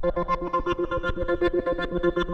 Thank you.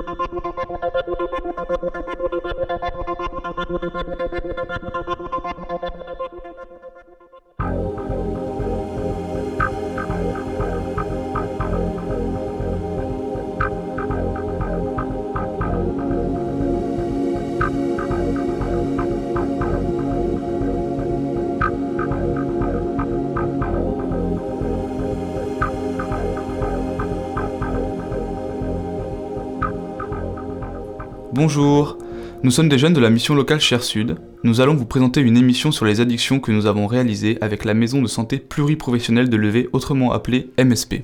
Bonjour, nous sommes des jeunes de la mission locale Cher Sud. Nous allons vous présenter une émission sur les addictions que nous avons réalisée avec la maison de santé pluriprofessionnelle de Levé, autrement appelée MSP.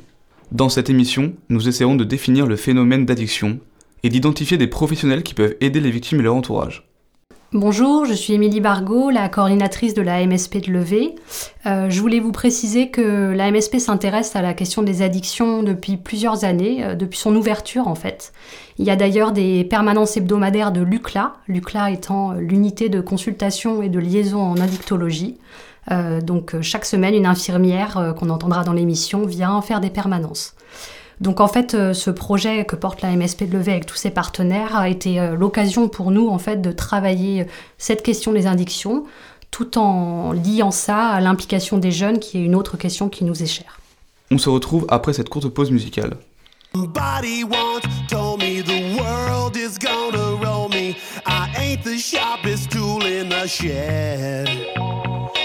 Dans cette émission, nous essaierons de définir le phénomène d'addiction et d'identifier des professionnels qui peuvent aider les victimes et leur entourage. Bonjour, je suis Émilie Bargot, la coordinatrice de la MSP de Levé. Euh, je voulais vous préciser que la MSP s'intéresse à la question des addictions depuis plusieurs années, euh, depuis son ouverture en fait. Il y a d'ailleurs des permanences hebdomadaires de l'UCLA, l'UCLA étant l'unité de consultation et de liaison en addictologie. Euh, donc chaque semaine, une infirmière qu'on entendra dans l'émission vient faire des permanences. Donc en fait, euh, ce projet que porte la MSP de Levé avec tous ses partenaires a été euh, l'occasion pour nous en fait de travailler euh, cette question des addictions, tout en liant ça à l'implication des jeunes, qui est une autre question qui nous est chère. On se retrouve après cette courte pause musicale.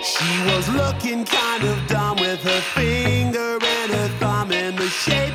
She was looking kind of dumb with her finger and her thumb in the shape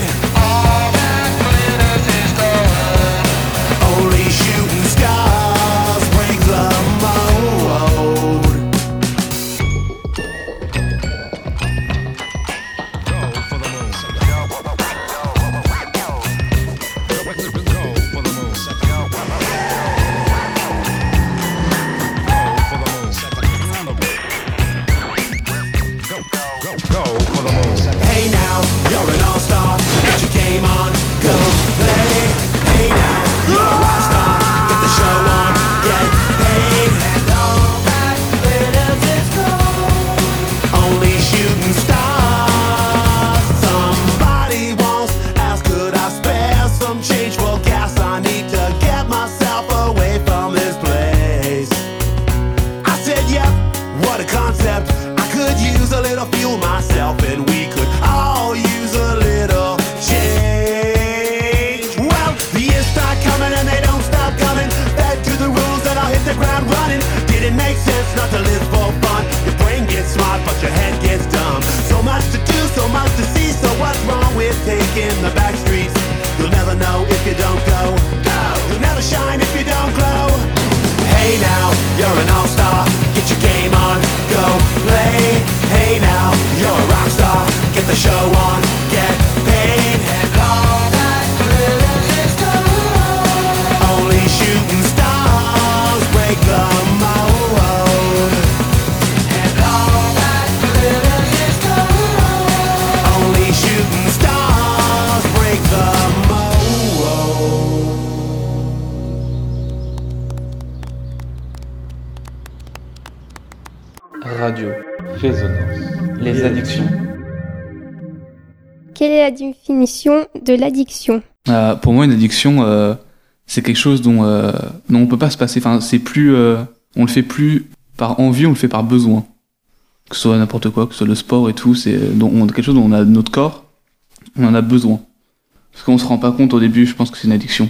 Résonance. Les addictions. Quelle est la définition de l'addiction? Euh, pour moi, une addiction, euh, c'est quelque chose dont, euh, dont on peut pas se passer. Enfin, c'est plus, euh, on le fait plus par envie, on le fait par besoin. Que ce soit n'importe quoi, que ce soit le sport et tout, c'est quelque chose dont on a notre corps, on en a besoin. Parce qu'on se rend pas compte au début, je pense que c'est une addiction.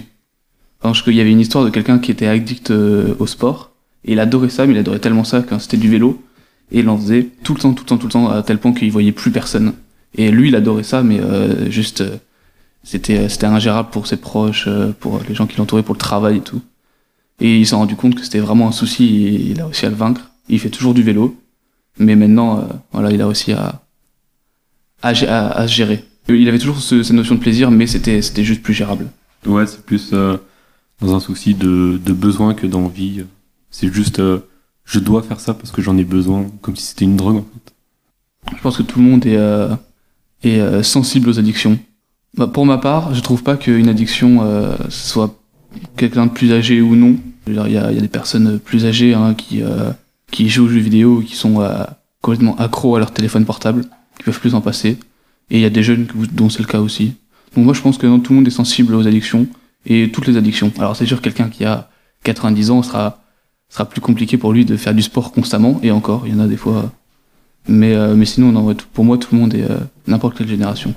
Parce qu'il y avait une histoire de quelqu'un qui était addict euh, au sport, et il adorait ça, mais il adorait tellement ça quand c'était du vélo, et il en faisait tout le temps, tout le temps, tout le temps, à tel point qu'il voyait plus personne. Et lui, il adorait ça, mais euh, juste, euh, c'était, c'était ingérable pour ses proches, pour les gens qui l'entouraient, pour le travail et tout. Et il s'est rendu compte que c'était vraiment un souci, et il a réussi à le vaincre. Il fait toujours du vélo, mais maintenant, voilà, il a réussi à, à, à, se gérer. Il avait toujours cette notion de plaisir, mais c'était, c'était juste plus gérable. Ouais, c'est plus dans un souci de, de besoin que d'envie. C'est juste, euh, je dois faire ça parce que j'en ai besoin, comme si c'était une drogue en fait. Je pense que tout le monde est, euh, est euh, sensible aux addictions. Bah, pour ma part, je trouve pas qu'une addiction soit quelqu'un de plus âgé ou non. Il y a, y a, des personnes plus âgées hein, qui, qui jouent aux jeux vidéo, qui sont complètement accros à leur téléphone portable, qui peuvent plus en passer. Et il y a des jeunes dont c'est le cas aussi. Donc moi je pense que tout le monde est sensible aux addictions et toutes les addictions. Alors c'est sûr quelqu'un qui a 90 ans sera sera plus compliqué pour lui de faire du sport constamment et encore il y en a des fois mais euh, mais sinon non, pour moi tout le monde est euh, n'importe quelle génération.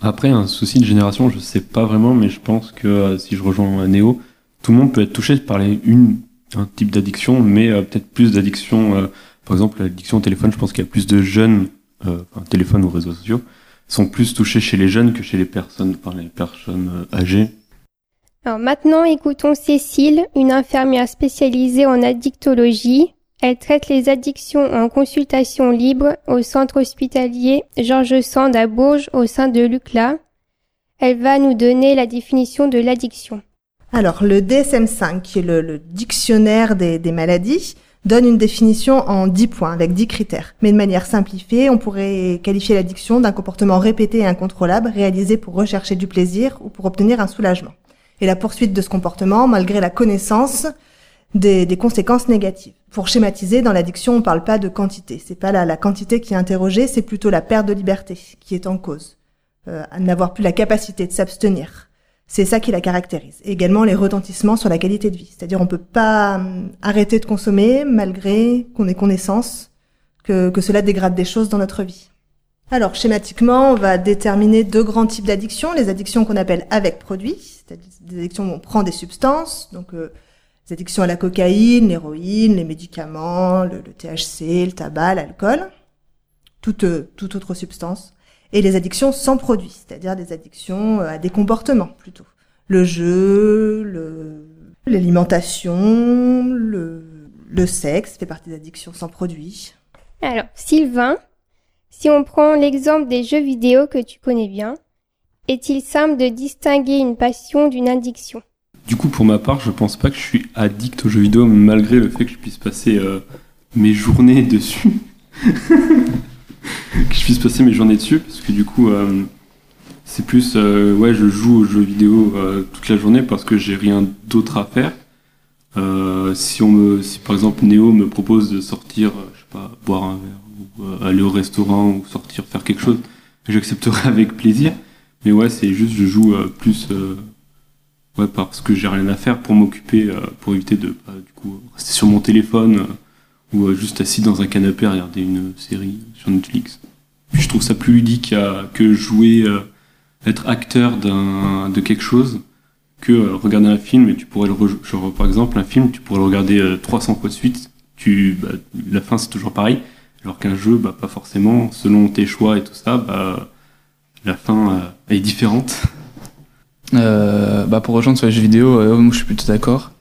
Après un souci de génération, je sais pas vraiment mais je pense que euh, si je rejoins Néo, tout le monde peut être touché par les une un type d'addiction mais peut-être plus d'addiction par exemple l'addiction au téléphone, je pense qu'il y a plus de jeunes enfin, téléphone ou réseaux sociaux sont plus touchés chez les jeunes que chez les personnes par les personnes âgées alors maintenant, écoutons Cécile, une infirmière spécialisée en addictologie. Elle traite les addictions en consultation libre au centre hospitalier Georges Sand à Bourges au sein de l'UCLA. Elle va nous donner la définition de l'addiction. Alors, le DSM-5, qui est le, dictionnaire des, des, maladies, donne une définition en 10 points, avec 10 critères. Mais de manière simplifiée, on pourrait qualifier l'addiction d'un comportement répété et incontrôlable réalisé pour rechercher du plaisir ou pour obtenir un soulagement et la poursuite de ce comportement malgré la connaissance des, conséquences négatives. Pour schématiser, dans l'addiction, on ne parle pas de quantité. C'est pas la, la quantité qui est interrogée, c'est plutôt la perte de liberté qui est en cause. Euh, n'avoir plus la capacité de s'abstenir. C'est ça qui la caractérise. Et également les retentissements sur la qualité de vie. C'est-à-dire on peut pas hum, arrêter de consommer malgré qu'on ait connaissance que, que cela dégrade des choses dans notre vie. Alors, schématiquement, on va déterminer deux grands types d'addictions. Les addictions qu'on appelle avec produit, c'est-à-dire des addictions où on prend des substances, donc euh, les addictions à la cocaïne, l'héroïne, les médicaments, le, THC, le tabac, l'alcool, toute, euh, toute autre substance. Et les addictions sans produit, c'est-à-dire des addictions euh, à des comportements plutôt. Le jeu, l'alimentation, le, le sexe fait partie des addictions sans produit. Alors, Sylvain, si on prend l'exemple des jeux vidéo que tu connais bien, est-il simple de distinguer une passion d'une addiction? Du coup, pour ma part, je pense pas que je suis addict aux jeux vidéo, malgré le fait que je puisse passer euh, mes journées dessus. que je puisse passer mes journées dessus, parce que du coup, euh, c'est plus, euh, ouais, je joue aux jeux vidéo toute la journée parce que j'ai rien d'autre à faire. si on me, si par exemple Néo me propose de sortir, je sais pas, boire un verre euh, aller au restaurant ou sortir faire quelque chose, j'accepterai avec plaisir. Mais ouais, c'est juste je joue euh, plus euh, ouais parce que j'ai rien à faire pour m'occuper, pour éviter de bah, du coup rester sur mon téléphone ou juste assis dans un canapé à regarder une série sur Netflix. Je trouve ça plus ludique que jouer, être acteur de quelque chose que regarder un film et tu pourrais le par exemple un film tu pourrais le regarder 300 fois de suite tu bah, la fin c'est toujours pareil alors qu'un jeu, bah, pas forcément, selon tes choix et tout ça, bah, la fin euh, est différente. Euh, bah pour rejoindre sur les jeux vidéo, euh, moi je suis plutôt d'accord.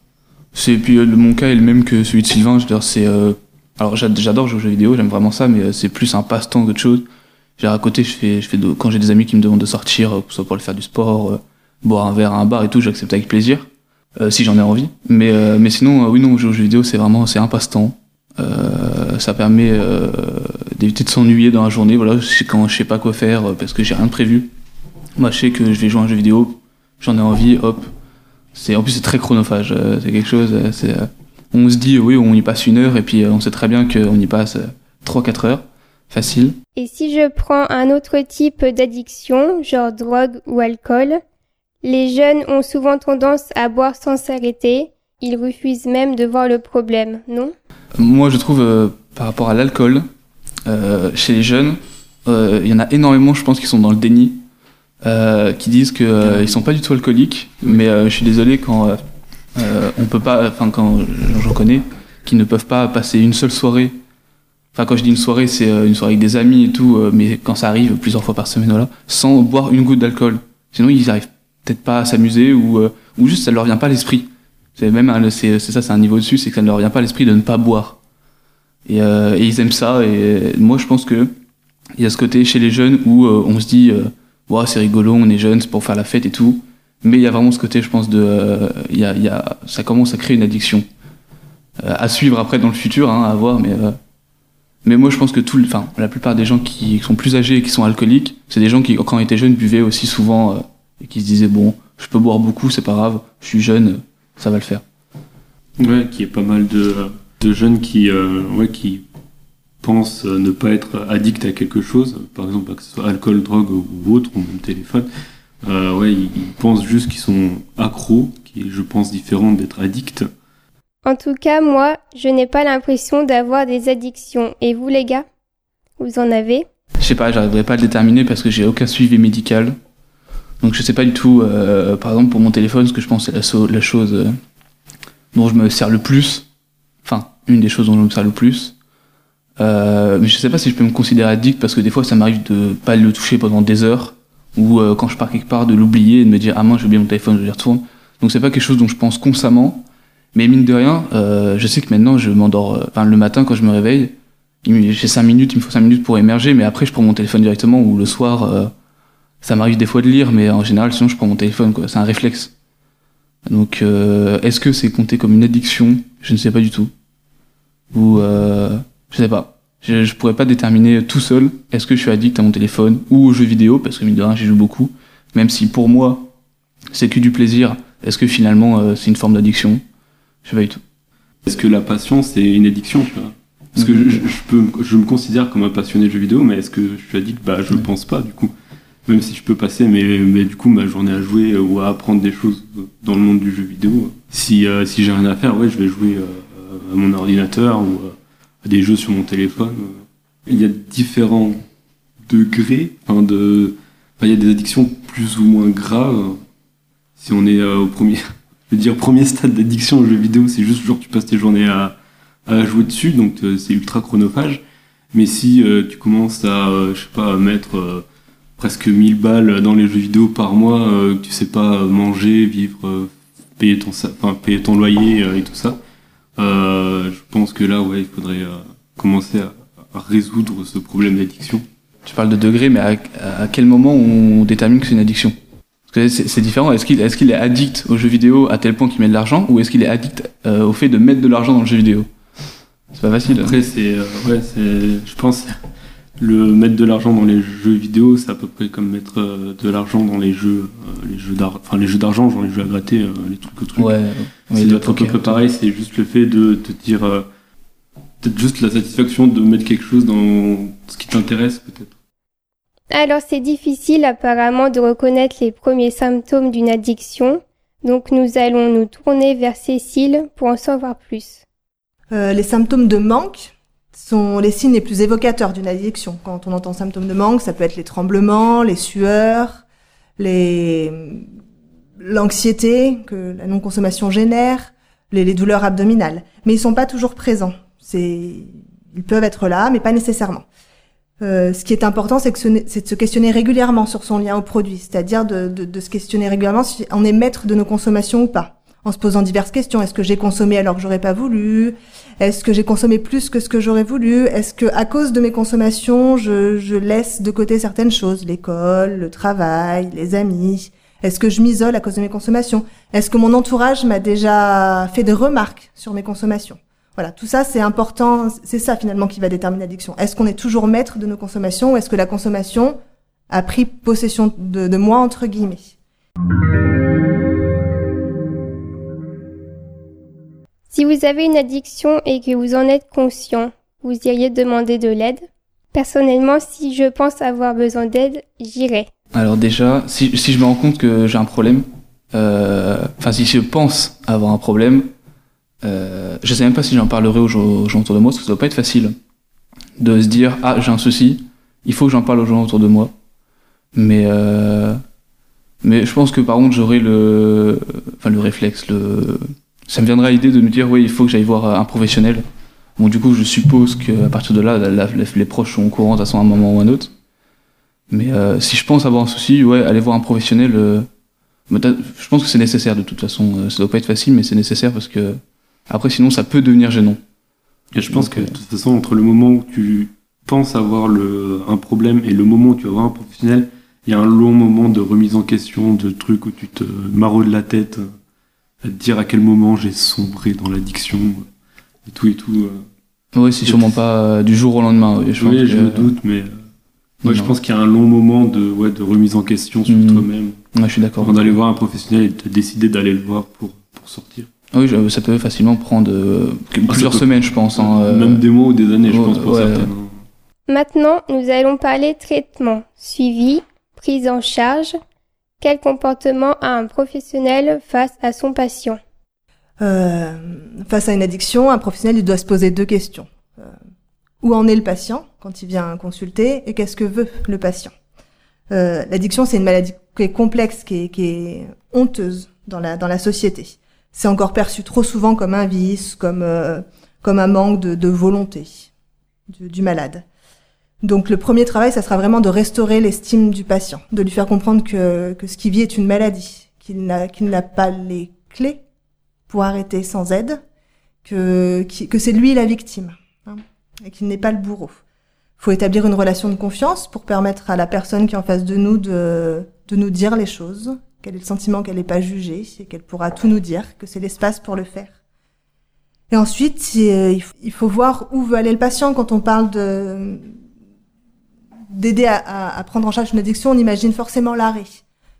C'est puis mon cas est le même que celui de Sylvain. Je c'est alors j'adore jouer aux jeux vidéo, j'aime vraiment ça, mais c'est plus un passe-temps qu'autre chose. Genre à côté, je fais, je fais quand j'ai des amis qui me demandent de sortir, soit pour aller faire du sport, boire un verre à un bar et tout, j'accepte avec plaisir, si j'en ai envie. Mais mais sinon, oui non, jouer aux jeux vidéo, c'est vraiment c'est un passe-temps. Euh, ça permet euh, d'éviter de s'ennuyer dans la journée. Voilà, quand je sais pas quoi faire euh, parce que j'ai rien de prévu. Moi, je sais que je vais jouer à un jeu vidéo, j'en ai envie, hop. C'est en plus c'est très chronophage. c'est quelque chose. C'est on se dit oui, on y passe une heure et puis on sait très bien qu'on y passe 3-4 heures. Facile. Et si je prends un autre type d'addiction, genre drogue ou alcool, les jeunes ont souvent tendance à boire sans s'arrêter Ils refusent même de voir le problème, non? Moi, je trouve, euh, par rapport à l'alcool, euh, chez les jeunes, euh, il y en a énormément, je pense, qui sont dans le déni, qui disent qu'ils ils sont pas du tout alcooliques, mais je suis désolé quand on peut pas, enfin quand j'en connais, qui ne peuvent pas passer une seule soirée. Enfin, quand je dis une soirée, c'est une soirée avec des amis et tout, mais quand ça arrive plusieurs fois par semaine, voilà, sans boire une goutte d'alcool. Sinon, ils arrivent peut-être pas à s'amuser ou, ou juste ça leur vient pas à l'esprit. C'est même c'est ça, c'est un niveau dessus, c'est que ça ne leur vient pas à l'esprit de ne pas boire. Et, euh, et ils aiment ça. Et moi, je pense que il y a ce côté chez les jeunes où euh, on se dit, euh, c'est rigolo, on est jeunes, c'est pour faire la fête et tout. Mais il y a vraiment ce côté, je pense, de, y a, y a, ça commence à créer une addiction. À suivre après dans le futur, hein, à voir, mais. mais moi, je pense que tout, enfin, la plupart des gens qui sont plus âgés et qui sont alcooliques, c'est des gens qui, quand ils étaient jeunes, buvaient aussi souvent et qui se disaient bon, je peux boire beaucoup, c'est pas grave, je suis jeune, ça va le faire. Ouais, qui est pas mal de, de jeunes qui, euh, ouais, qui pensent euh, ne pas être addicts à quelque chose, par exemple que ce soit alcool, drogue ou autre, ou même téléphone. Euh, ouais, ils, ils pensent juste qu'ils sont accros, qui est, je pense, différent d'être addicts. En tout cas, moi, je n'ai pas l'impression d'avoir des addictions. Et vous, les gars? Vous en avez? Je sais pas, j'arriverai pas à le déterminer parce que j'ai aucun suivi médical. Donc je sais pas du tout, euh, par exemple pour mon téléphone, ce que je pense c'est la, la chose euh, dont je me sers le plus. Enfin, une des choses dont je me sers le plus. Euh, mais je sais pas si je peux me considérer addict parce que des fois ça m'arrive de pas le toucher pendant des heures ou euh, quand je pars quelque part de l'oublier et de me dire ah moi j'ai oublié mon téléphone, je y retourne. Donc c'est pas quelque chose dont je pense constamment. Mais mine de rien, euh, je sais que maintenant je m'endors, euh, enfin le matin quand je me réveille, j'ai 5 minutes, il me faut 5 minutes pour émerger, mais après je prends mon téléphone directement ou le soir, ça m'arrive des fois de lire, mais en général sinon je prends mon téléphone, quoi. C'est un réflexe. Donc euh, est-ce que c'est compté comme une addiction? Je ne sais pas du tout. Ou euh, je sais pas. Je, je pourrais pas déterminer tout seul est-ce que je suis addict à mon téléphone ou aux jeux vidéo, parce que mine de rien j'y joue beaucoup. Même si pour moi c'est que du plaisir, est-ce que finalement euh, c'est une forme d'addiction? Je sais pas du tout. Est-ce que la passion, c'est une addiction tu vois? Parce que je, peux, me- je me considère comme un passionné de jeux vidéo, mais est-ce que je suis addict? Bah, je Ouais. pense pas, du coup. Même si je peux passer mais, mais du coup ma journée à jouer euh, ou à apprendre des choses dans le monde du jeu vidéo. Si, euh, si j'ai rien à faire, ouais, je vais jouer euh, à mon ordinateur ou euh, à des jeux sur mon téléphone. Il y a différents degrés, enfin il y a des addictions plus ou moins graves. Si on est au premier, je veux dire premier stade d'addiction aux jeux vidéo, c'est juste genre tu passes tes journées à, à jouer dessus, donc c'est ultra chronophage. Mais si tu commences à, je sais pas, à mettre presque 1000 balles dans les jeux vidéo par mois, euh, que tu sais pas manger, vivre, euh, payer ton, sa- enfin, payer ton loyer euh, et tout ça, je pense que là, ouais, il faudrait commencer à, à résoudre ce problème d'addiction. Tu parles de degré, mais à, à quel moment on détermine que c'est une addiction? Parce que c'est différent. Est-ce qu'il est, addict aux jeux vidéo à tel point qu'il met de l'argent, ou est-ce qu'il est addict au fait de mettre de l'argent dans le jeu vidéo? C'est pas facile. Après, c'est, euh, ouais, c'est, je pense, le mettre de l'argent dans les jeux vidéo, c'est à peu près comme mettre euh, de l'argent dans les jeux, euh, les jeux d'argent, enfin les jeux d'argent, genre les jeux à gratter, euh, les trucs, trucs. Ouais. c'est oui, à peu près pareil. C'est juste le fait de te dire, euh, peut-être juste la satisfaction de mettre quelque chose dans ce qui t'intéresse, peut-être. Alors c'est difficile apparemment de reconnaître les premiers symptômes d'une addiction, donc nous allons nous tourner vers Cécile pour en savoir plus. Euh, les symptômes de manque sont les signes les plus évocateurs d'une addiction. Quand on entend symptômes de manque, ça peut être les tremblements, les sueurs, les l'anxiété que la non-consommation génère, les, douleurs abdominales. Mais ils sont pas toujours présents. Ils peuvent être là, mais pas nécessairement. Euh, ce qui est important, c'est de se questionner régulièrement sur son lien au produit, c'est-à-dire de se questionner régulièrement si on est maître de nos consommations ou pas, en se posant diverses questions. Est-ce que j'ai consommé alors que j'aurais pas voulu? Est-ce que j'ai consommé plus que ce que j'aurais voulu? Est-ce que à cause de mes consommations, je, je laisse de côté certaines choses, l'école, le travail, les amis. Est-ce que je m'isole à cause de mes consommations? Est-ce que mon entourage m'a déjà fait des remarques sur mes consommations? Voilà, tout ça c'est important, c'est ça finalement qui va déterminer l'addiction. Est-ce qu'on est toujours maître de nos consommations ou est-ce que la consommation a pris possession de, de moi entre guillemets? Si vous avez une addiction et que vous en êtes conscient, vous iriez demander de l'aide Personnellement, si je pense avoir besoin d'aide, j'irai. Alors déjà, si, je me rends compte que j'ai un problème, euh, enfin si je pense avoir un problème, euh, je sais même pas si j'en parlerai aux gens, aux gens autour de moi, parce que ça doit pas être facile de se dire ah j'ai un souci, il faut que j'en parle aux gens autour de moi. Mais euh, mais je pense que par contre j'aurai le enfin le réflexe, le ça me viendra à l'idée de me dire oui il faut que j'aille voir un professionnel. Bon du coup je suppose qu'à partir de là la- la- les proches sont au courant à un moment ou à un autre. Mais euh, si je pense avoir un souci, ouais aller voir un professionnel. euh, t'as- je pense que c'est nécessaire de toute façon. Euh, Ça doit pas être facile mais c'est nécessaire parce que après sinon ça peut devenir gênant. Et je pense Donc, que euh, de toute façon, entre le moment où tu penses avoir le, un problème et le moment où tu vas voir un professionnel, il y a un long moment de remise en question, de trucs où tu te maraudes la tête, euh, à te dire à quel moment j'ai sombré dans l'addiction, et tout et tout. euh. Oui, c'est sûrement pas euh, du jour au lendemain. oui, je pense oui, je que- me doute, mais euh, moi je pense qu'il y a un long moment de, ouais, de remise en question sur Mhm. toi-même, Ouais, je suis d'accord. avant d'aller voir un professionnel et de décider d'aller le voir pour, pour sortir. Ah Oui, je- ça peut facilement prendre euh, Ah, plusieurs semaines, je pense. hein, euh, Même des mois ou des années, je pense, pour ouais. certaines. hein. Maintenant, nous allons parler traitement, suivi, prise en charge. Quel comportement a un professionnel face à son patient? Euh, face à une addiction, un professionnel doit se poser deux questions. Euh, où en est le patient quand il vient consulter et qu'est-ce que veut le patient? Euh, L'addiction, c'est une maladie qui est complexe, qui est, qui est honteuse dans la, société. C'est encore perçu trop souvent comme un vice, comme, euh, un manque de, volonté du malade. Donc le premier travail, ça sera vraiment de restaurer l'estime du patient, de lui faire comprendre que, que ce qu'il vit est une maladie, qu'il n'a qu'il n'a pas les clés pour arrêter sans aide, que, que c'est lui la victime, hein, et qu'il n'est pas le bourreau. Il faut établir une relation de confiance pour permettre à la personne qui est en face de nous de, de nous dire les choses, qu'elle ait le sentiment qu'elle n'est pas jugée et qu'elle pourra tout nous dire, que c'est l'espace pour le faire. Et ensuite, il faut voir où veut aller le patient quand on parle de d'aider à, à- à prendre en charge une addiction. On imagine forcément l'arrêt.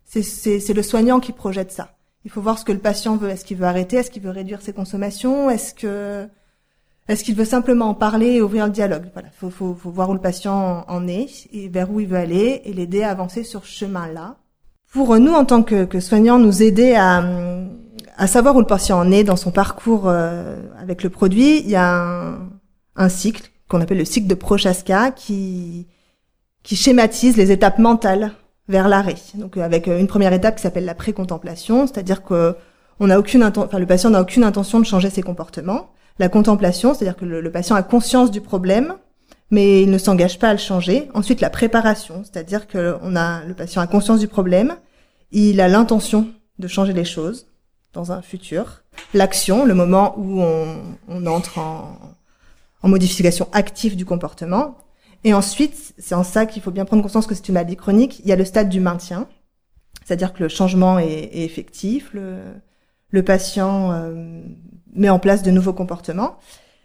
C'est- le soignant qui projette ça. Il faut voir ce que le patient veut. Est-ce qu'il veut arrêter? Est-ce qu'il veut réduire ses consommations? Est-ce que est-ce qu'il veut simplement en parler et ouvrir le dialogue? Voilà, faut, faut, faut voir où le patient en est et vers où il veut aller et l'aider à avancer sur ce chemin-là. Pour nous, en tant que, que soignants, nous aider à, à savoir où le patient en est dans son parcours euh, avec le produit, il y a un, un cycle qu'on appelle le cycle de Prochaska qui, qui schématise les étapes mentales vers l'arrêt. Donc euh, avec euh, une première étape qui s'appelle la précontemplation, c'est-à-dire que le patient n'a aucune intention de changer ses comportements. La contemplation, c'est-à-dire que le, patient a conscience du problème, mais il ne s'engage pas à le changer. Ensuite, la préparation, c'est-à-dire que on le patient a conscience du problème, il a l'intention de changer les choses dans un futur. L'action, le moment où on, entre en, en modification active du comportement. Et ensuite, c'est en ça qu'il faut bien prendre conscience que c'est une maladie chronique. Il y a le stade du maintien, c'est-à-dire que le changement est, est effectif, le, le patient euh, met en place de nouveaux comportements.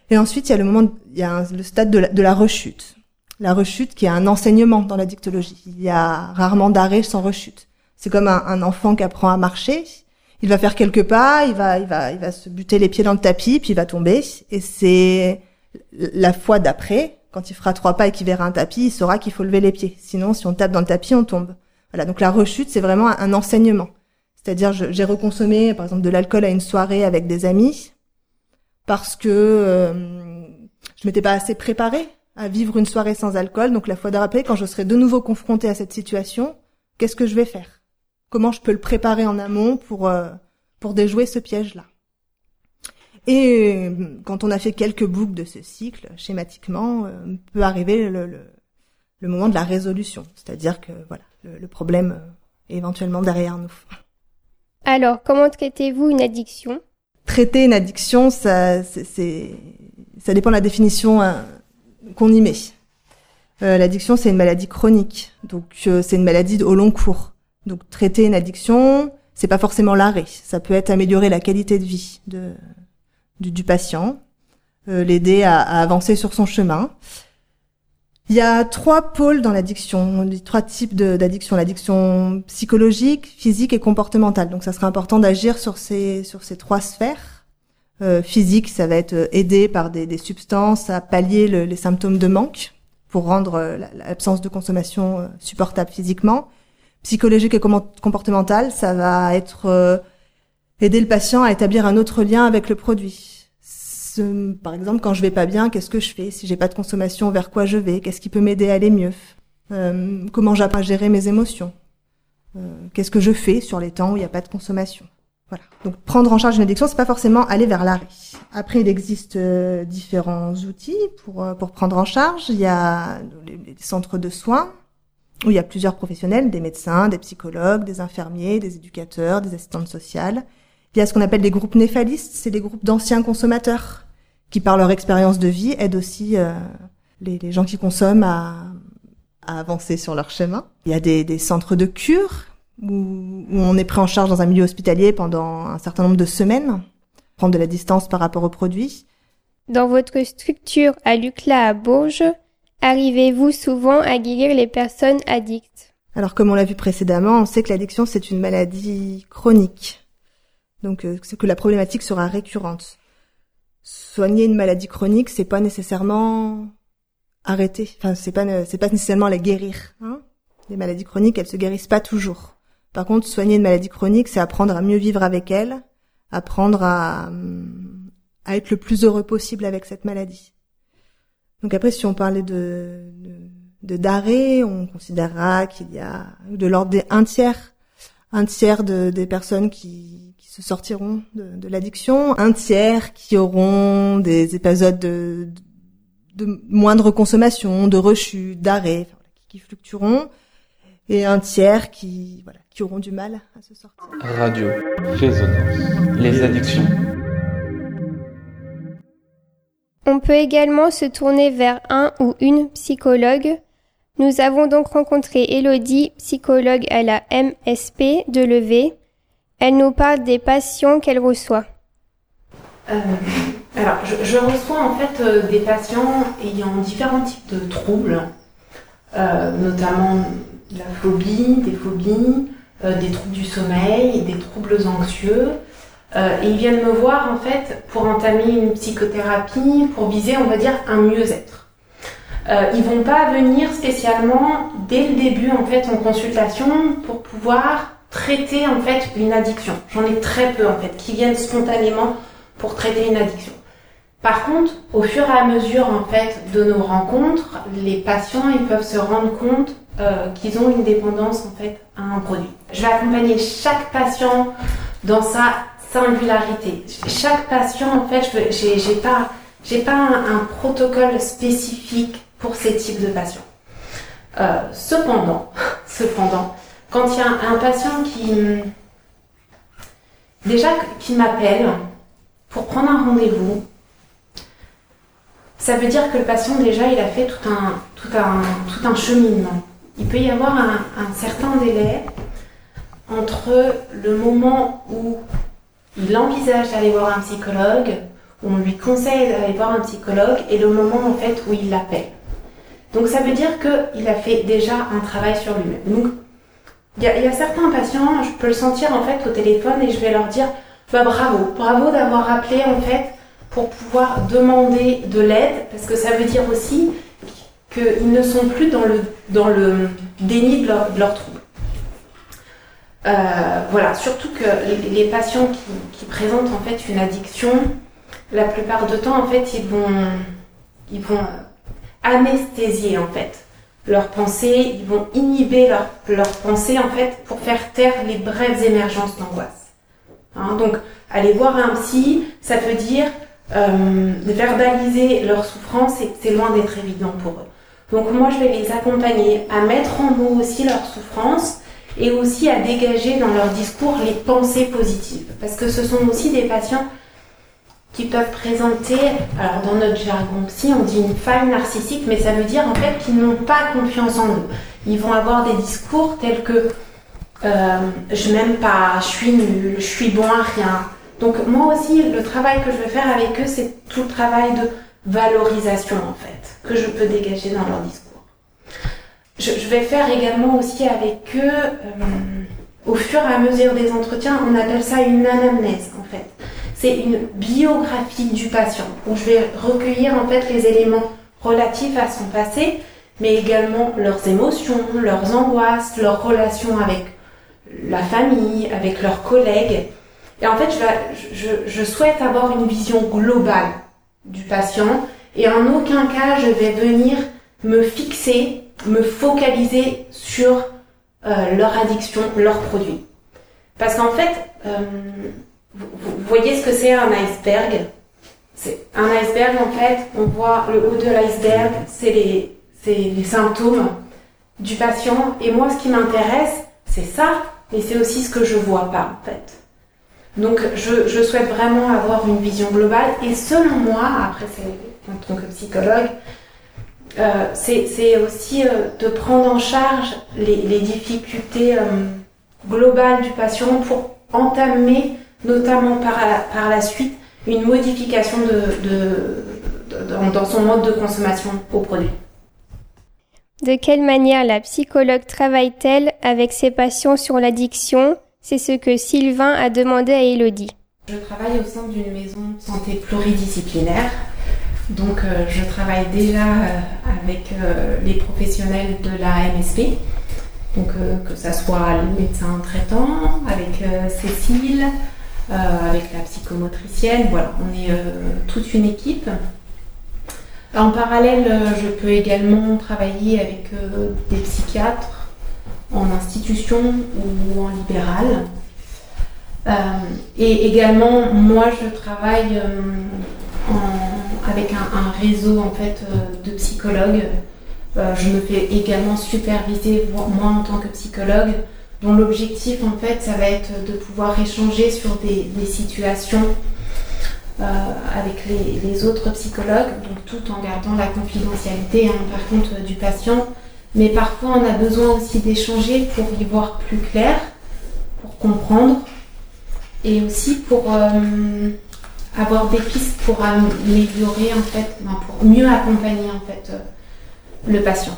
Et ensuite, il y a le moment, il y a le stade de la, de la rechute. La rechute qui est un enseignement dans la dictologie. Il y a rarement d'arrêt sans rechute. C'est comme un, un enfant qui apprend à marcher. Il va faire quelques pas, il va, il va, il va se buter les pieds dans le tapis, puis il va tomber. Et c'est la fois d'après, quand il fera trois pas et qu'il verra un tapis, il saura qu'il faut lever les pieds. Sinon, si on tape dans le tapis, on tombe. Voilà. Donc la rechute, c'est vraiment un, enseignement. C'est-à-dire, j'ai reconsommé, par exemple, de l'alcool à une soirée avec des amis parce que euh, je m'étais pas assez préparée à vivre une soirée sans alcool. Donc la fois d'après, quand je serai de nouveau confrontée à cette situation, qu'est-ce que je vais faire? Comment je peux le préparer en amont pour euh, pour déjouer ce piège-là? Et euh, quand on a fait quelques boucles de ce cycle, schématiquement, euh, peut arriver le, le, le moment de la résolution, c'est-à-dire que voilà, le, le problème euh, est éventuellement derrière nous. Alors, comment traitez-vous une addiction? Traiter une addiction, ça, c'est, ça dépend de la définition qu'on y met. Euh, l'addiction, c'est une maladie chronique, donc euh, c'est une maladie au long cours. Donc traiter une addiction, c'est pas forcément l'arrêt. Ça peut être améliorer la qualité de vie de, du, du patient, euh, l'aider à, à avancer sur son chemin. Il y a trois pôles dans l'addiction, trois types d'addiction. L'addiction psychologique, physique et comportementale. Donc ça serait important d'agir sur ces, sur ces trois sphères. Euh, physique, ça va être euh, aidé par des, des substances à pallier le- les symptômes de manque pour rendre euh, la- l'absence de consommation euh, supportable physiquement. Psychologique et comment- comportemental, ça va être aider le patient à établir un autre lien avec le produit. Par exemple, quand je vais pas bien, qu'est-ce que je fais? Si j'ai pas de consommation, vers quoi je vais? Qu'est-ce qui peut m'aider à aller mieux? Euh, Comment j'apprends à gérer mes émotions? Euh, Qu'est-ce que je fais sur les temps où il n'y a pas de consommation? Voilà. Donc prendre en charge une addiction, c'est pas forcément aller vers l'arrêt. Après, il existe euh, différents outils pour pour prendre en charge. Il y a les, les centres de soins où il y a plusieurs professionnels, des médecins, des psychologues, des infirmiers, des éducateurs, des assistantes sociales. Il y a ce qu'on appelle des groupes néphalistes, c'est des groupes d'anciens consommateurs qui, par leur expérience de vie, aident aussi euh, les, les gens qui consomment à, à avancer sur leur chemin. Il y a des, des centres de cure où, où on est pris en charge dans un milieu hospitalier pendant un certain nombre de semaines, prendre de la distance par rapport aux produits. Dans votre structure à Lucla à Bourges, arrivez-vous souvent à guérir les personnes addictes? Alors comme on l'a vu précédemment, on sait que l'addiction c'est une maladie chronique. Donc euh, que la problématique sera récurrente. Soigner une maladie chronique, c'est pas nécessairement arrêter. Enfin, c'est pas c'est pas nécessairement la guérir. Hein les maladies chroniques, elles se guérissent pas toujours. Par contre, soigner une maladie chronique, c'est apprendre à mieux vivre avec elle, apprendre à à être le plus heureux possible avec cette maladie. Donc après, si on parlait de, de, d'arrêt, on considérera qu'il y a de l'ordre des un tiers, un tiers de, des personnes qui se sortiront de, de l'addiction, un tiers qui auront des épisodes de, de, de moindre consommation, de rechute, d'arrêt, enfin, qui, qui fluctueront, et un tiers qui, voilà, qui auront du mal à se sortir. Radio, résonance, les addictions. On peut également se tourner vers un ou une psychologue. Nous avons donc rencontré Elodie, psychologue à la MSP de Levé. Elle nous parle des patients qu'elle reçoit. Euh, alors, je, reçois en fait euh, des patients ayant différents types de troubles, euh, notamment la phobie, des phobies, des troubles du sommeil, des troubles anxieux. Et ils viennent me voir en fait pour entamer une psychothérapie, pour viser, on va dire, un mieux-être. Ils vont pas venir spécialement dès le début en fait en consultation pour pouvoir traiter en fait une addiction. J'en ai très peu en fait qui viennent spontanément pour traiter une addiction. Par contre, au fur et à mesure en fait de nos rencontres, les patients ils peuvent se rendre compte euh, qu'ils ont une dépendance en fait à un produit. Je vais accompagner chaque patient dans sa singularité. Chaque patient en fait, j'ai j'ai pas j'ai pas un, un protocole spécifique pour ces types de patients. Euh, cependant, cependant, quand il y a un, patient qui déjà qui m'appelle pour prendre un rendez-vous, ça veut dire que le patient déjà il a fait tout un, tout un, tout un cheminement. Il peut y avoir un, un certain délai entre le moment où il envisage d'aller voir un psychologue, où on lui conseille d'aller voir un psychologue, et le moment en fait où il l'appelle. Donc ça veut dire qu'il a fait déjà un travail sur lui-même. Donc il y, a, certains patients, je peux le sentir en fait au téléphone et je vais leur dire bah, bravo, bravo d'avoir appelé en fait pour pouvoir demander de l'aide, parce que ça veut dire aussi qu'ils ne sont plus dans le, dans le déni de leur, de leur trouble. Euh, voilà, surtout que les, patients qui, présentent en fait une addiction, la plupart du temps en fait ils vont, ils vont anesthésier en fait leurs pensées, ils vont inhiber leurs leurs pensées en fait pour faire taire les brèves émergences d'angoisse. Hein, donc aller voir un psy, ça veut dire euh, verbaliser leur souffrance et c'est loin d'être évident pour eux. Donc moi je vais les accompagner à mettre en mots aussi leur souffrance et aussi à dégager dans leur discours les pensées positives. Parce que ce sont aussi des patients qui peuvent présenter, alors dans notre jargon psy, on dit une faille narcissique, mais ça veut dire en fait qu'ils n'ont pas confiance en eux. Ils vont avoir des discours tels que euh, je m'aime pas, je suis nul, je suis bon à rien. Donc moi aussi, le travail que je vais faire avec eux, c'est tout le travail de valorisation en fait, que je peux dégager dans leur discours. Je, je vais faire également aussi avec eux, euh, au fur et à mesure des entretiens, on appelle ça une anamnèse. C'est une biographie du patient où je vais recueillir en fait les éléments relatifs à son passé, mais également leurs émotions, leurs angoisses, leurs relations avec la famille, avec leurs collègues. Et en fait, je, je, je souhaite avoir une vision globale du patient et en aucun cas je vais venir me fixer, me focaliser sur euh, leur addiction, leur produit. Parce qu'en fait, euh, vous, voyez ce que c'est un iceberg? C'est un iceberg en fait, on voit le haut de l'iceberg, c'est les, symptômes du patient. Et moi, ce qui m'intéresse, c'est ça, mais c'est aussi ce que je vois pas en fait. Donc, je, souhaite vraiment avoir une vision globale. Et selon moi, après, c'est en tant que psychologue, euh, c'est aussi euh, de prendre en charge les, les difficultés euh, globales du patient pour entamer, notamment par la, par la suite, une modification de, de- de- dans- dans son mode de consommation au produit. De quelle manière la psychologue travaille-t-elle avec ses patients sur l'addiction? C'est ce que Sylvain a demandé à Elodie. Je travaille au sein d'une maison de santé pluridisciplinaire. Donc, euh, je travaille déjà euh, avec euh, les professionnels de la MSP. Donc, euh, que ça soit le médecin traitant, avec euh, Cécile, euh, avec la psychomotricienne. Voilà, on est euh, toute une équipe. En parallèle, euh, je peux également travailler avec euh, des psychiatres en institution ou en libéral. Euh, et également, moi, je travaille euh, avec un, réseau en fait euh, de psychologues. Euh, je me fais également superviser moi, en tant que psychologue, dont l'objectif en fait, ça va être de pouvoir échanger sur des, situations euh, avec les, autres psychologues, donc tout en gardant la confidentialité hein, par contre euh, du patient. Mais parfois, on a besoin aussi d'échanger pour y voir plus clair, pour comprendre et aussi pour euh, avoir des pistes pour améliorer en fait, ben, pour mieux accompagner en fait le patient.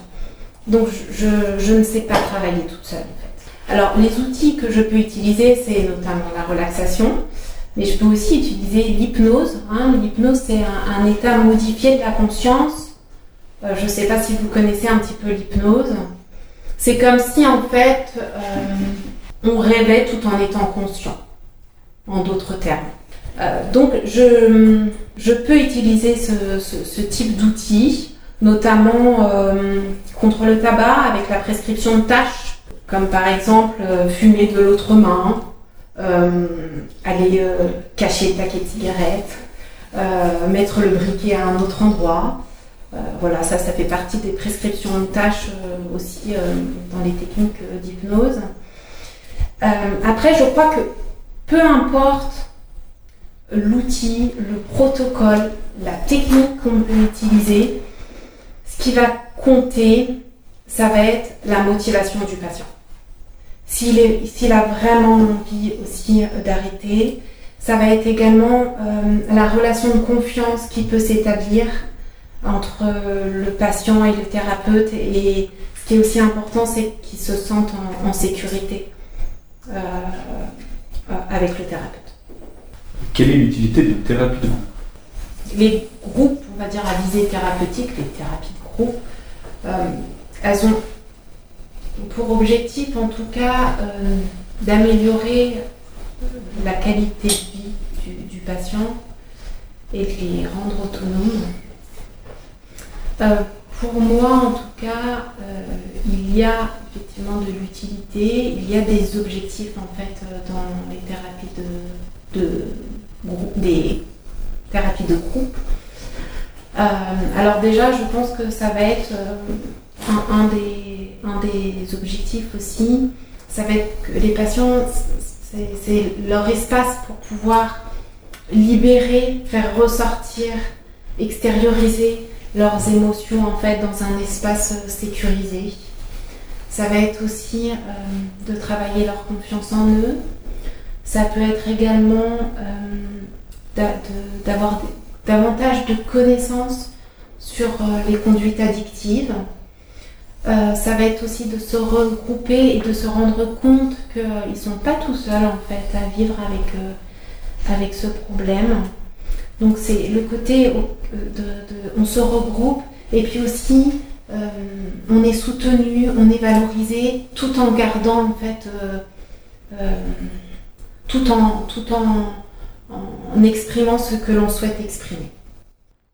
Donc je, je ne sais pas travailler toute seule. Alors les outils que je peux utiliser, c'est notamment la relaxation, mais je peux aussi utiliser l'hypnose. hein. L'hypnose c'est un, état modifié de la conscience. Euh, je ne sais pas si vous connaissez un petit peu l'hypnose. C'est comme si en fait euh, on rêvait tout en étant conscient en d'autres termes. Euh, donc, je, je peux utiliser ce, ce- type d'outils, notamment contre le tabac avec la prescription de tâches, comme par exemple euh, fumer de l'autre main, euh, aller euh, cacher le paquet de cigarettes, mettre le briquet à un autre endroit. Voilà, ça, ça fait partie des prescriptions de tâches aussi dans les techniques d'hypnose. Après, je crois que peu importe l'outil, le protocole, la technique qu'on peut utiliser, ce qui va compter, ça va être la motivation du patient. S'il a vraiment envie aussi euh, d'arrêter, ça va être également euh, la relation de confiance qui peut s'établir entre euh, le patient et le thérapeute. Et ce qui est aussi important, c'est qu'ils se sentent en, en sécurité euh, avec le thérapeute. Quelle est l'utilité de thérapie de groupe? Les groupes, on va dire à visée thérapeutique, les thérapies de groupe, euh, elles ont pour objectif en tout cas euh, d'améliorer la qualité de vie du, patient et de les rendre autonomes. Euh, pour moi, en tout cas, euh, il y a effectivement de l'utilité, il y a des objectifs en fait dans les thérapies de, des thérapie de groupe. Alors déjà, je pense que ça va être un, des, objectifs aussi. Ça va être que les patients, c'est leur espace pour pouvoir libérer, faire ressortir, extérioriser leurs émotions en fait dans un espace euh, sécurisé. Ça va être aussi euh, de travailler leur confiance en eux. Ça peut être également euh, d'avoir davantage de connaissances sur les conduites addictives. Euh, ça va être aussi de se regrouper et de se rendre compte qu'ils ne sont pas tout seuls en fait à vivre avec, euh, ce problème. Donc c'est le côté euh, de, on se regroupe et puis aussi euh, on est soutenu, on est valorisé tout en gardant en fait euh, euh, tout en tout en exprimant ce que l'on souhaite exprimer.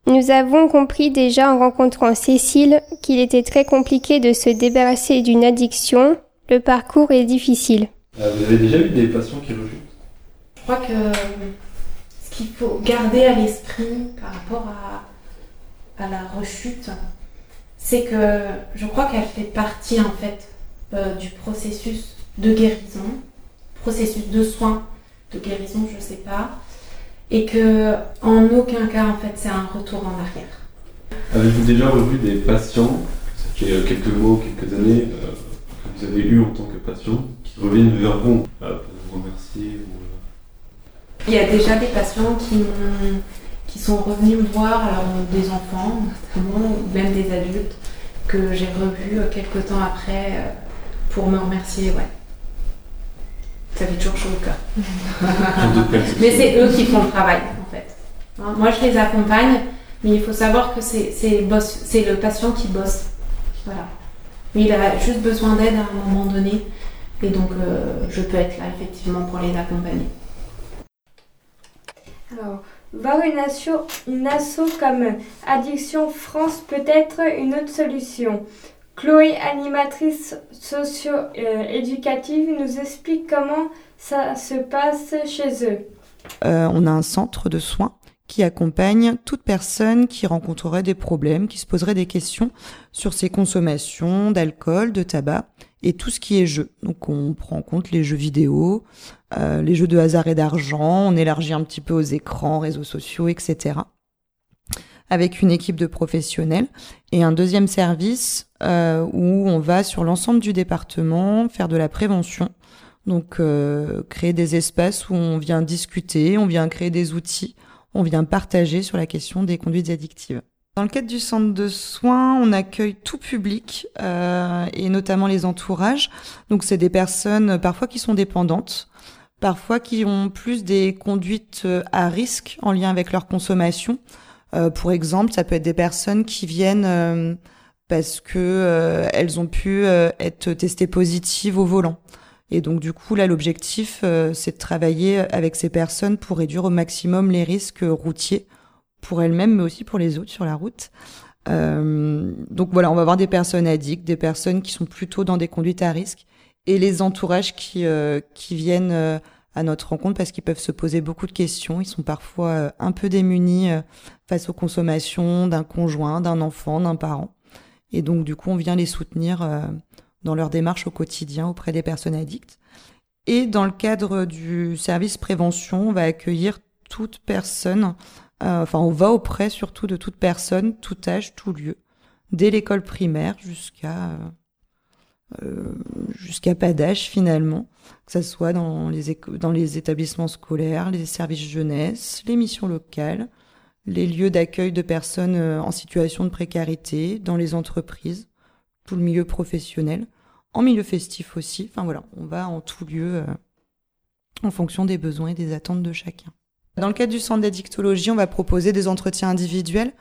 Nous avons compris déjà en rencontrant Cécile qu'il était très compliqué de se débarrasser d'une addiction. Le parcours est difficile. Euh, vous avez déjà eu des patients qui rechutent? Je crois que ce qu'il faut garder à l'esprit par rapport à, à la rechute, c'est que je crois qu'elle fait partie en fait euh, du processus de guérison, processus de soins, de guérison, je sais pas, et que en aucun cas en fait c'est un retour en arrière. Avez-vous déjà revu des patients, ça fait quelques mois, quelques années, euh, que vous avez eu en tant que patient, qui reviennent vers vous euh, pour vous remercier ou, euh, Il y a déjà des patients qui, qui sont revenus me voir, alors des enfants notamment, ou même des adultes, que j'ai revus euh, quelques temps après euh, pour me remercier, ouais. Ça fait toujours chaud au cœur. Mais c'est eux qui font le travail, en fait. Moi, je les accompagne, mais il faut savoir que c'est le patient qui bosse. Voilà. Mais il a juste besoin d'aide à un moment donné, et donc euh, je peux être là, effectivement, pour les accompagner. Alors, voir une asso, une asso comme Addiction France peut être une autre solution. Chloé, animatrice socio-éducative, nous explique comment ça se passe chez eux. Euh, on a un centre de soins qui accompagne toute personne qui rencontrerait des problèmes, qui se poserait des questions sur ses consommations d'alcool, de tabac et tout ce qui est jeu. Donc on prend en compte les jeux vidéo, euh, les jeux de hasard et d'argent, on élargit un petit peu aux écrans, réseaux sociaux, etc. Avec une équipe de professionnels et un deuxième service euh, où on va sur l'ensemble du département faire de la prévention donc, euh, créer des espaces où on vient discuter, on vient créer des outils, on vient partager sur la question des conduites addictives. Dans le cadre du centre de soins, on accueille tout public euh, et notamment les entourages. Donc, c'est des personnes parfois qui sont dépendantes, parfois qui ont plus des conduites euh, à risque en lien avec leur consommation. Euh, pour exemple, ça peut être des personnes qui viennent euh, parce que euh, elles ont pu euh, être testées positives au volant. Et donc du coup, là, l'objectif, euh, c'est de travailler avec ces personnes pour réduire au maximum les risques routiers pour elles-mêmes, mais aussi pour les autres sur la route. Donc voilà, on va avoir des personnes addictes, des personnes qui sont plutôt dans des conduites à risque, et les entourages qui, qui viennent à notre rencontre parce qu'ils peuvent se poser beaucoup de questions. Ils sont parfois euh, un peu démunis euh, face aux consommations d'un conjoint, d'un enfant, d'un parent. Et donc du coup, on vient les soutenir euh, dans leur démarche au quotidien auprès des personnes addictes. Et dans le cadre du service prévention, on va accueillir toute personne, enfin on va auprès surtout de toute personne, tout âge, tout lieu, dès l'école primaire jusqu'à euh, jusqu'à pas d'âge finalement, que ce soit dans les, dans les établissements scolaires, les services jeunesse, les missions locales, les lieux d'accueil de personnes euh, en situation de précarité, dans les entreprises, tout le milieu professionnel en milieu festif aussi. Enfin voilà, on va en tout lieu euh, en fonction des besoins et des attentes de chacun. Dans le cadre du centre d'addictologie, on va proposer des entretiens individuels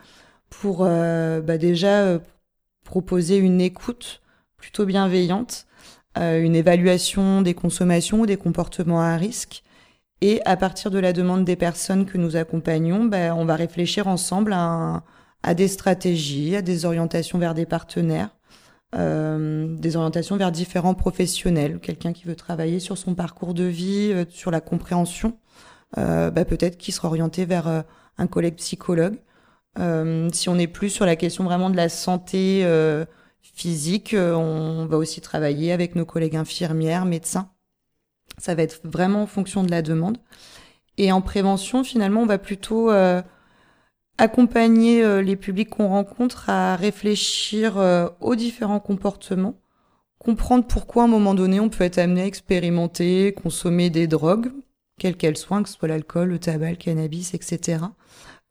pour bah, déjà proposer une écoute plutôt bienveillante, euh, une évaluation des consommations ou des comportements à risque. Et à partir de la demande des personnes que nous accompagnons, bah, on va réfléchir ensemble à, des stratégies, à des orientations vers des partenaires euh, des orientations vers différents professionnels. Quelqu'un qui veut travailler sur son parcours de vie, euh, sur la compréhension, bah, peut-être qui sera orienté vers un collègue psychologue. Si on est plus sur la question vraiment de la santé physique, euh, on va aussi travailler avec nos collègues infirmières, médecins. Ça va être vraiment en fonction de la demande. Et en prévention, finalement, on va plutôt euh, accompagner euh, les publics qu'on rencontre à réfléchir aux différents comportements, comprendre pourquoi à un moment donné on peut être amené à expérimenter, consommer des drogues, quelles qu'elles soient, que ce soit l'alcool, le tabac, le cannabis, etc.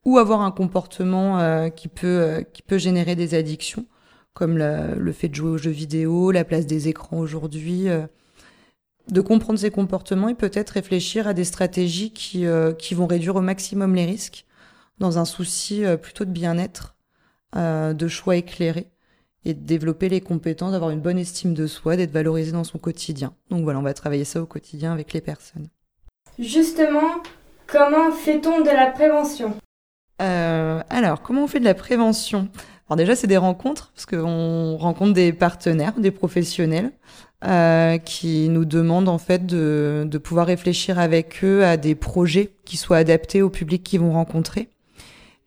Ou avoir un comportement qui peut générer des addictions, comme la- le fait de jouer aux jeux vidéo, la place des écrans aujourd'hui. euh, de comprendre ces comportements et peut-être réfléchir à des stratégies qui, euh, qui vont réduire au maximum les risques dans un souci euh, plutôt de bien-être, de choix éclairés et de développer les compétences, d'avoir une bonne estime de soi, d'être valorisé dans son quotidien. Donc voilà, on va travailler ça au quotidien avec les personnes. Justement, comment fait-on de la prévention? Alors, comment on fait de la prévention? Alors déjà, c'est des rencontres, parce qu'on rencontre des partenaires, des professionnels, euh, qui nous demandent en fait de, pouvoir réfléchir avec eux à des projets qui soient adaptés au public qu'ils vont rencontrer.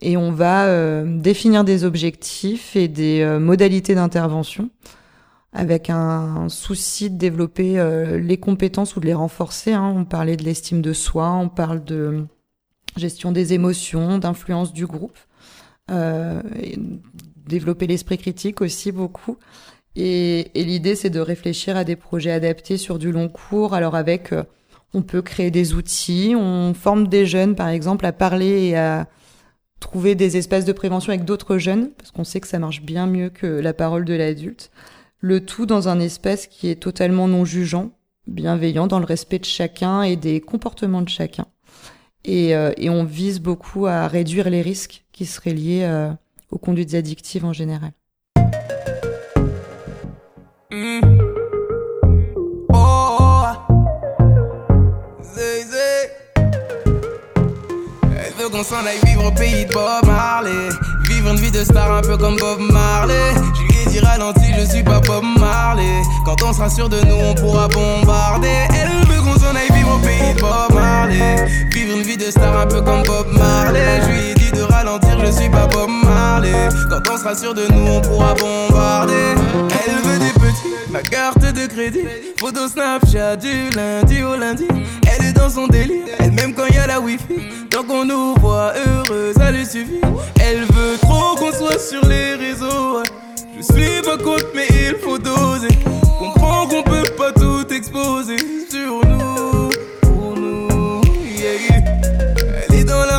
Et on va euh, définir des objectifs et des euh, modalités d'intervention avec un, souci de développer les compétences ou de les renforcer. Hein. On parlait de l'estime de soi, on parle de gestion des émotions, d'influence du groupe, développer l'esprit critique aussi beaucoup. Et, et l'idée, c'est de réfléchir à des projets adaptés sur du long cours. Alors avec, euh, on peut créer des outils, on forme des jeunes, par exemple, à parler et à trouver des espaces de prévention avec d'autres jeunes, parce qu'on sait que ça marche bien mieux que la parole de l'adulte le tout dans un espace qui est totalement non jugeant, bienveillant, dans le respect de chacun et des comportements de chacun. Et, euh, et on vise beaucoup à réduire les risques qui seraient liés euh, aux conduites addictives en général. Mm. Oh, zé, zé. Elle veut qu'on s'en aille vivre au pays de Bob Marley. Vivre une vie de star un peu comme Bob Marley. Je lui ai dit ralenti, je suis pas Bob Marley. Quand on sera sûr de nous, on pourra bombarder. Elle veut qu'on s'en aille vivre au pays de Bob Marley. Vivre de star un peu comme Bob Marley. Je lui ai dit de ralentir, je suis pas Bob Marley. Quand on sera sûr de nous, on pourra bombarder. Elle veut des petits, ma carte de crédit. Photo Snapchat du lundi au lundi. Elle est dans son délire, elle même quand y a la wifi. Tant qu'on nous voit heureux, ça lui suffit. Elle veut trop qu'on soit sur les réseaux. Je suis pas contre, mais il faut doser. Comprends qu'on peut pas tout exposer sur nous,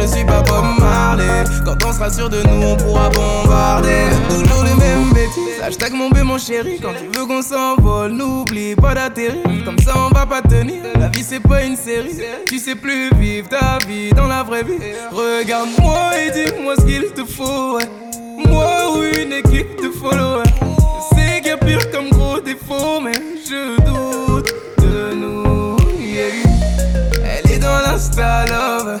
je suis pas Bob Marley. Quand on sera sûr de nous, on pourra bombarder. Toujours les mêmes bêtises. Hashtag mon bé, mon chéri. Quand tu veux qu'on s'envole, n'oublie pas d'atterrir. Comme ça, on va pas tenir. La vie, c'est pas une série. Tu sais plus vivre ta vie dans la vraie vie. Regarde-moi et dis-moi ce qu'il te faut. ouais. Moi ou une équipe de followers. Je sais qu'il y a pire comme gros défaut, mais je doute de nous. yeah. Elle est dans l'insta love.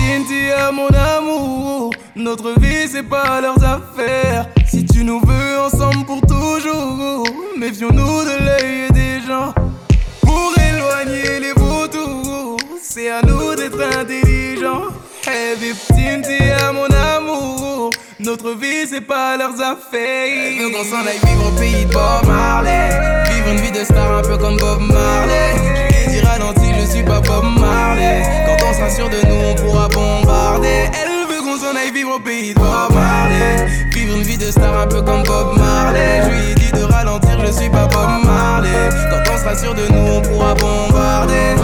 Es mon amour. Notre vie, c'est pas leurs affaires. Si tu nous veux ensemble pour toujours, méfions-nous de l'œil des gens. Pour éloigner les vautours, c'est à nous d'être intelligents. Hey, victime, tu es mon amour. Notre vie, c'est pas leurs affaires. Elle veut qu'on s'en aille vivre au pays de Bob Marley. Vivre une vie de star un peu comme Bob Marley. Suis pas Bob Marley. Quand on sera sûr de nous, on pourra bombarder. Elle veut qu'on s'en aille vivre au pays de Bob Marley. Vivre une vie de star un peu comme Bob Marley. Je lui ai dit de ralentir, je suis pas Bob Marley. Quand on sera sûr de nous, on pourra bombarder.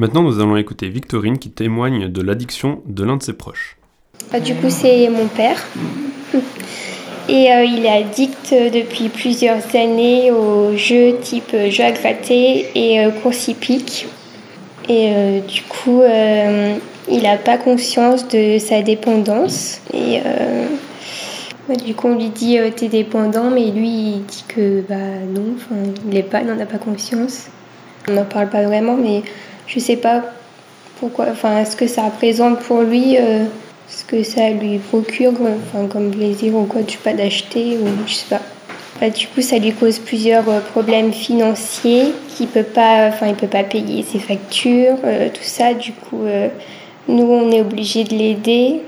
Maintenant, nous allons écouter Victorine qui témoigne de l'addiction de l'un de ses proches. Bah, du coup, c'est mon père. Et euh, il est addict depuis plusieurs années aux jeux type euh, jeux à gratter et euh, course hippique. Et euh, du coup, euh, il n'a pas conscience de sa dépendance. Et euh, bah, du coup, on lui dit T'es dépendant, mais lui, il dit que bah, non, il n'en a pas conscience. On n'en parle pas vraiment, mais je sais pas pourquoi, enfin, ce que ça représente pour lui, ce que ça lui procure, enfin, comme plaisir ou quoi, je pas, d'acheter, ou je sais pas. Bah, du coup, ça lui cause plusieurs euh, problèmes financiers qu'il peut pas, enfin, il peut pas payer ses factures, euh, tout ça. Du coup, euh, nous, on est obligé de l'aider.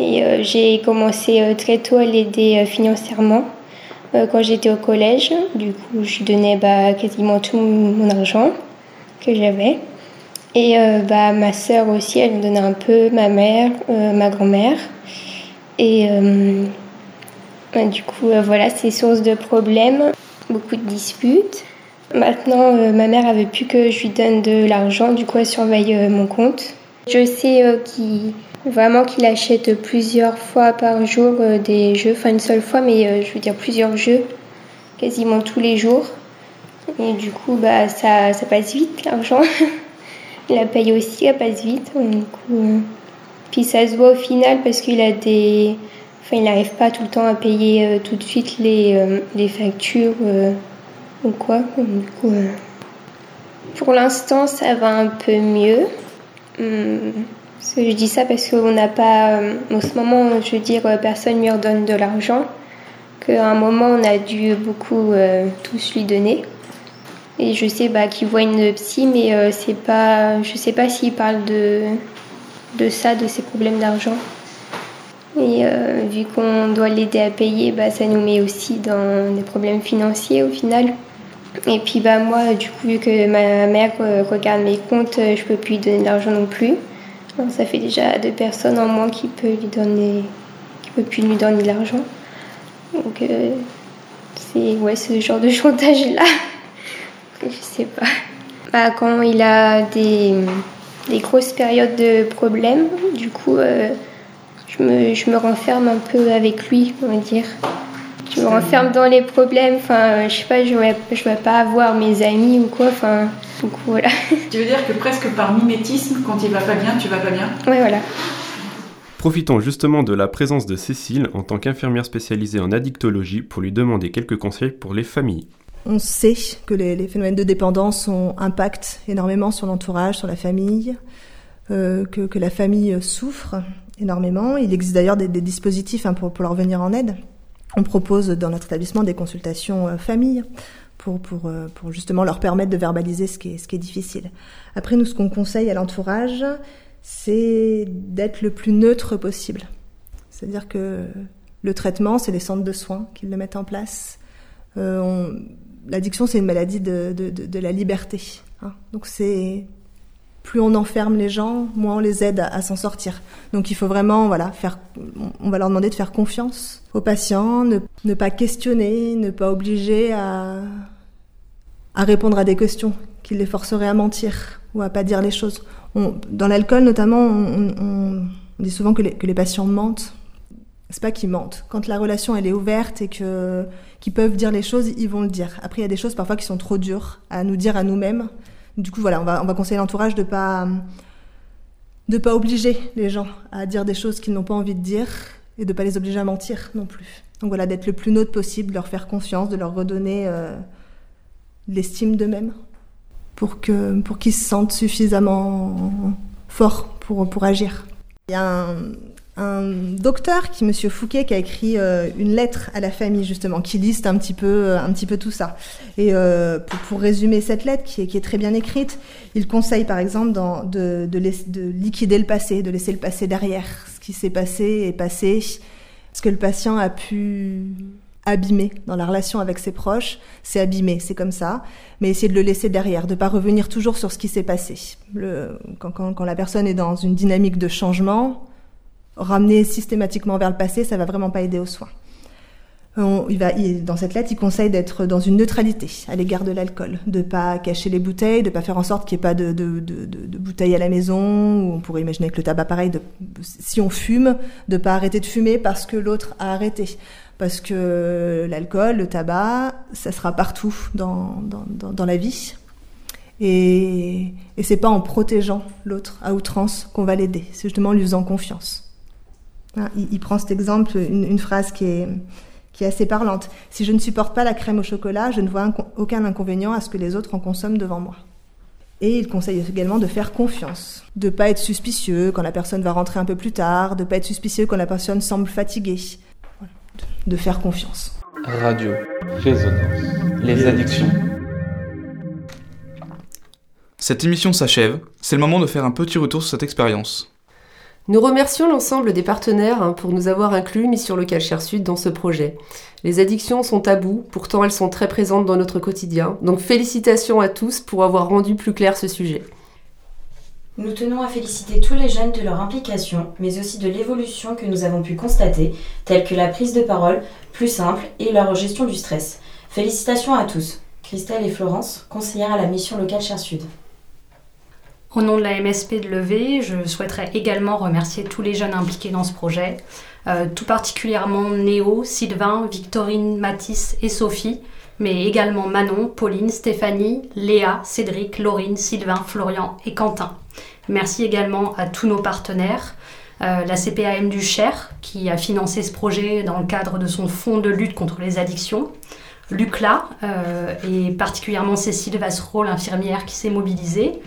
Et j'ai commencé très tôt à l'aider financièrement quand j'étais au collège. Du coup, je donnais bah, quasiment tout mon argent que j'avais. Et bah, ma sœur aussi, elle me donnait un peu, ma mère, ma grand-mère. Et du coup, euh, voilà, c'est source de problèmes, beaucoup de disputes. Maintenant, euh, ma mère avait plus que je lui donne de l'argent, du coup, elle surveille euh, mon compte. Je sais qu'il vraiment qu'il achète plusieurs fois par jour des jeux, enfin une seule fois, mais je veux dire plusieurs jeux, quasiment tous les jours. Et du coup, bah, ça, ça passe vite l'argent. la paye aussi, elle passe vite. Du coup, puis ça se voit au final parce qu'il a des il n'arrive pas tout le temps à payer euh, tout de suite les, euh, les factures euh, ou quoi. pour l'instant, ça va un peu mieux. Hum, je dis ça parce qu'on n'a pas, en ce moment, je veux dire, personne ne lui redonne de l'argent. Qu'à un moment, on a dû beaucoup tous lui donner. Et je sais bah, qu'il voit une psy, mais c'est pas, je sais pas s'il parle de, de ça, de ses problèmes d'argent. Et euh, vu qu'on doit l'aider à payer, bah, ça nous met aussi dans des problèmes financiers au final. Et puis bah, moi, du coup, vu que ma mère euh, regarde mes comptes, euh, je peux plus lui donner de l'argent non plus. ça fait déjà deux personnes en moins qui peuvent lui donner, qui peut plus lui donner de l'argent. Donc c'est ouais, ce genre de chantage-là. Je sais pas. Bah, quand il a des, des grosses périodes de problèmes, du coup je me, je me renferme un peu avec lui, on va dire. Je me renferme dans les problèmes, enfin, je sais pas, je ne je vais pas avoir mes amis ou quoi, enfin, donc voilà. Tu veux dire que presque par mimétisme, quand il va pas bien, tu vas pas bien? Oui, voilà. Profitons justement de la présence de Cécile en tant qu'infirmière spécialisée en addictologie pour lui demander quelques conseils pour les familles. On sait que les, phénomènes de dépendance ont impact énormément sur l'entourage, sur la famille, euh, que, que, la famille souffre énormément. Il existe d'ailleurs des, dispositifs hein, pour, pour, leur venir en aide. On propose dans notre établissement des consultations euh, famille pour, pour, euh, pour, justement leur permettre de verbaliser ce qui est, ce qui est difficile. Après, nous, ce qu'on conseille à l'entourage, c'est d'être le plus neutre possible. C'est-à-dire que le traitement, c'est les centres de soins qui le mettent en place. Euh, L'addiction, c'est une maladie de, de, la liberté. Hein. Donc c'est plus on enferme les gens, moins on les aide à, s'en sortir. Donc il faut vraiment, voilà, faire, on va leur demander de faire confiance aux patients, ne, pas questionner, ne pas obliger à, à répondre à des questions qui les forceraient à mentir ou à pas dire les choses. dans l'alcool notamment, on, dit souvent que que les patients mentent. C'est pas qu'ils mentent. Quand la relation elle est ouverte et que qu'ils peuvent dire les choses, ils vont le dire. Après, il y a des choses parfois qui sont trop dures à nous dire à nous-mêmes du coup, voilà, on va, on va conseiller l'entourage de pas de pas obliger les gens à dire des choses qu'ils n'ont pas envie de dire et de pas les obliger à mentir non plus. Donc voilà, d'être le plus neutre possible, leur faire confiance, de leur redonner euh, l'estime d'eux-mêmes pour que pour qu'ils se sentent suffisamment forts pour pour agir. Il y a un, un docteur qui, Monsieur Fouquet, qui a écrit euh, une lettre à la famille justement, qui liste un petit peu, euh, un petit peu tout ça. Et euh, pour, résumer cette lettre, qui est, très bien écrite, il conseille par exemple de, de, de, liquider le passé, de laisser le passé derrière. Ce qui s'est passé est passé. Ce que le patient a pu abîmer dans la relation avec ses proches, c'est abîmé, c'est comme ça. Mais essayer de le laisser derrière, de pas revenir toujours sur ce qui s'est passé. Quand la personne est dans une dynamique de changement, ramener systématiquement vers le passé, ça va vraiment pas aider aux soins. dans cette lettre, il conseille d'être dans une neutralité à l'égard de l'alcool, de pas cacher les bouteilles, de pas faire en sorte qu'il n'y ait pas de, bouteilles à la maison. On pourrait imaginer que le tabac, pareil, si on fume, de pas arrêter de fumer parce que l'autre a arrêté, parce que l'alcool, le tabac, ça sera partout dans la vie. Et, et c'est pas en protégeant l'autre à outrance qu'on va l'aider, c'est justement en lui faisant confiance. Hein, il, il, prend cet exemple, une, une, phrase qui est, qui est assez parlante. Si je ne supporte pas la crème au chocolat, je ne vois inco aucun inconvénient à ce que les autres en consomment devant moi. Et il conseille également de faire confiance, de pas être suspicieux quand la personne va rentrer un peu plus tard, de pas être suspicieux quand la personne semble fatiguée, voilà. de, de faire confiance. Radio, résonance, les addictions. Cette émission s'achève, c'est le moment de faire un petit retour sur cette expérience. Nous remercions l'ensemble des partenaires hein, pour nous avoir inclus Mission Locale Cher Sud dans ce projet. Les addictions sont tabous, pourtant elles sont très présentes dans notre quotidien. Donc félicitations à tous pour avoir rendu plus clair ce sujet. Nous tenons à féliciter tous les jeunes de leur implication, mais aussi de l'évolution que nous avons pu constater, telle que la prise de parole plus simple et leur gestion du stress. Félicitations à tous. Christelle et Florence, conseillères à la mission locale Cher Sud. Au nom de la MSP de Levé, je souhaiterais également remercier tous les jeunes impliqués dans ce projet, euh, tout particulièrement Néo, Sylvain, Victorine, Mathis et Sophie, mais également Manon, Pauline, Stéphanie, Léa, Cédric, Laurine, Sylvain, Florian et Quentin. Merci également à tous nos partenaires, euh, la CPAM du Cher, qui a financé ce projet dans le cadre de son fonds de lutte contre les addictions, l'UCLA, euh, et particulièrement Cécile Vassereau, l'infirmière qui s'est mobilisée,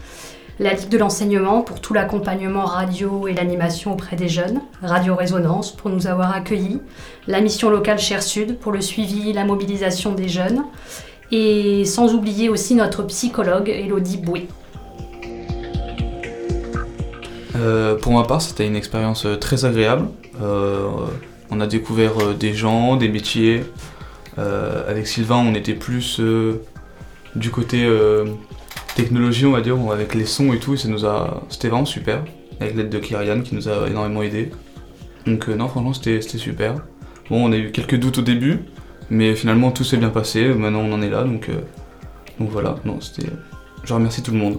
la Ligue de l'enseignement pour tout l'accompagnement radio et l'animation auprès des jeunes, Radio Résonance pour nous avoir accueillis, la mission locale Cher Sud pour le suivi, la mobilisation des jeunes, et sans oublier aussi notre psychologue Elodie Boué. Euh, pour ma part, c'était une expérience très agréable. Euh, on a découvert des gens, des métiers. Euh, avec Sylvain, on était plus du côté technologie, on va dire, avec les sons et tout, et ça nous a, c'était vraiment super, avec l'aide de Kyrian qui nous a énormément aidé. Donc euh, non, franchement, c'était super. Bon, on a eu quelques doutes au début, mais finalement tout s'est bien passé. Maintenant, on en est là, donc, euh, donc voilà. Non, c'était. Je remercie tout le monde.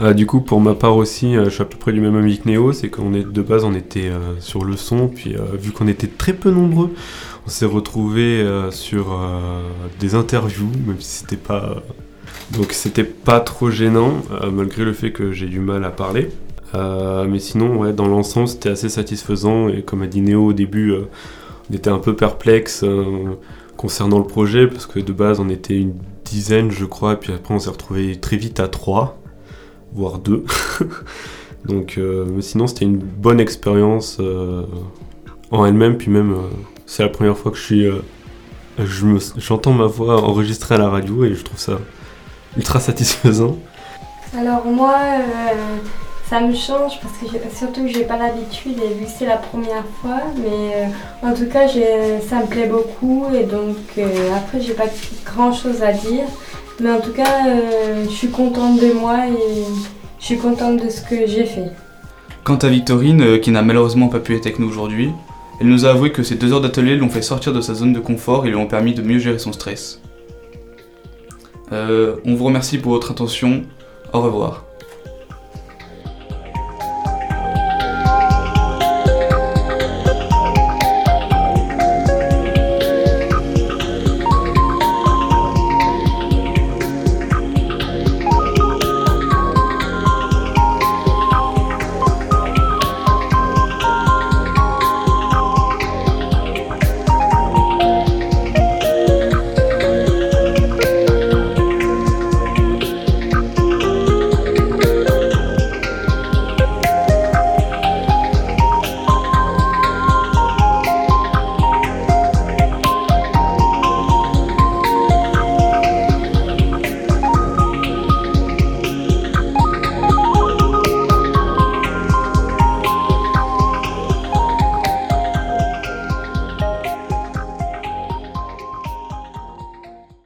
Euh, du coup, pour ma part aussi, je suis à peu près du même avis que Néo, c'est qu'on est de base, on était sur le son, puis vu qu'on était très peu nombreux, on s'est retrouvé sur des interviews, même si c'était pas donc c'était pas trop gênant, euh, malgré le fait que j'ai du mal à parler. Euh, mais sinon, ouais, dans l'ensemble, c'était assez satisfaisant. Et comme a dit Néo au début, euh, on était un peu perplexe concernant le projet, parce que de base, on était une dizaine, je crois, et puis après, on s'est retrouvé très vite à trois, voire deux. Donc, mais sinon, c'était une bonne expérience en elle-même, puis même, c'est la première fois que je suis. j'entends ma voix enregistrée à la radio, et je trouve ça ultra satisfaisant Alors moi, euh, ça me change parce que surtout que j'ai pas l'habitude et vu que c'est la première fois, mais euh, en tout cas ça me plaît beaucoup et donc euh, après j'ai pas grand chose à dire, mais en tout cas je suis contente de moi et je suis contente de ce que j'ai fait. Quant à Victorine, qui n'a malheureusement pas pu être avec nous aujourd'hui, elle nous a avoué que ces deux heures d'atelier l'ont fait sortir de sa zone de confort et lui ont permis de mieux gérer son stress. Euh, on vous remercie pour votre attention. Au revoir.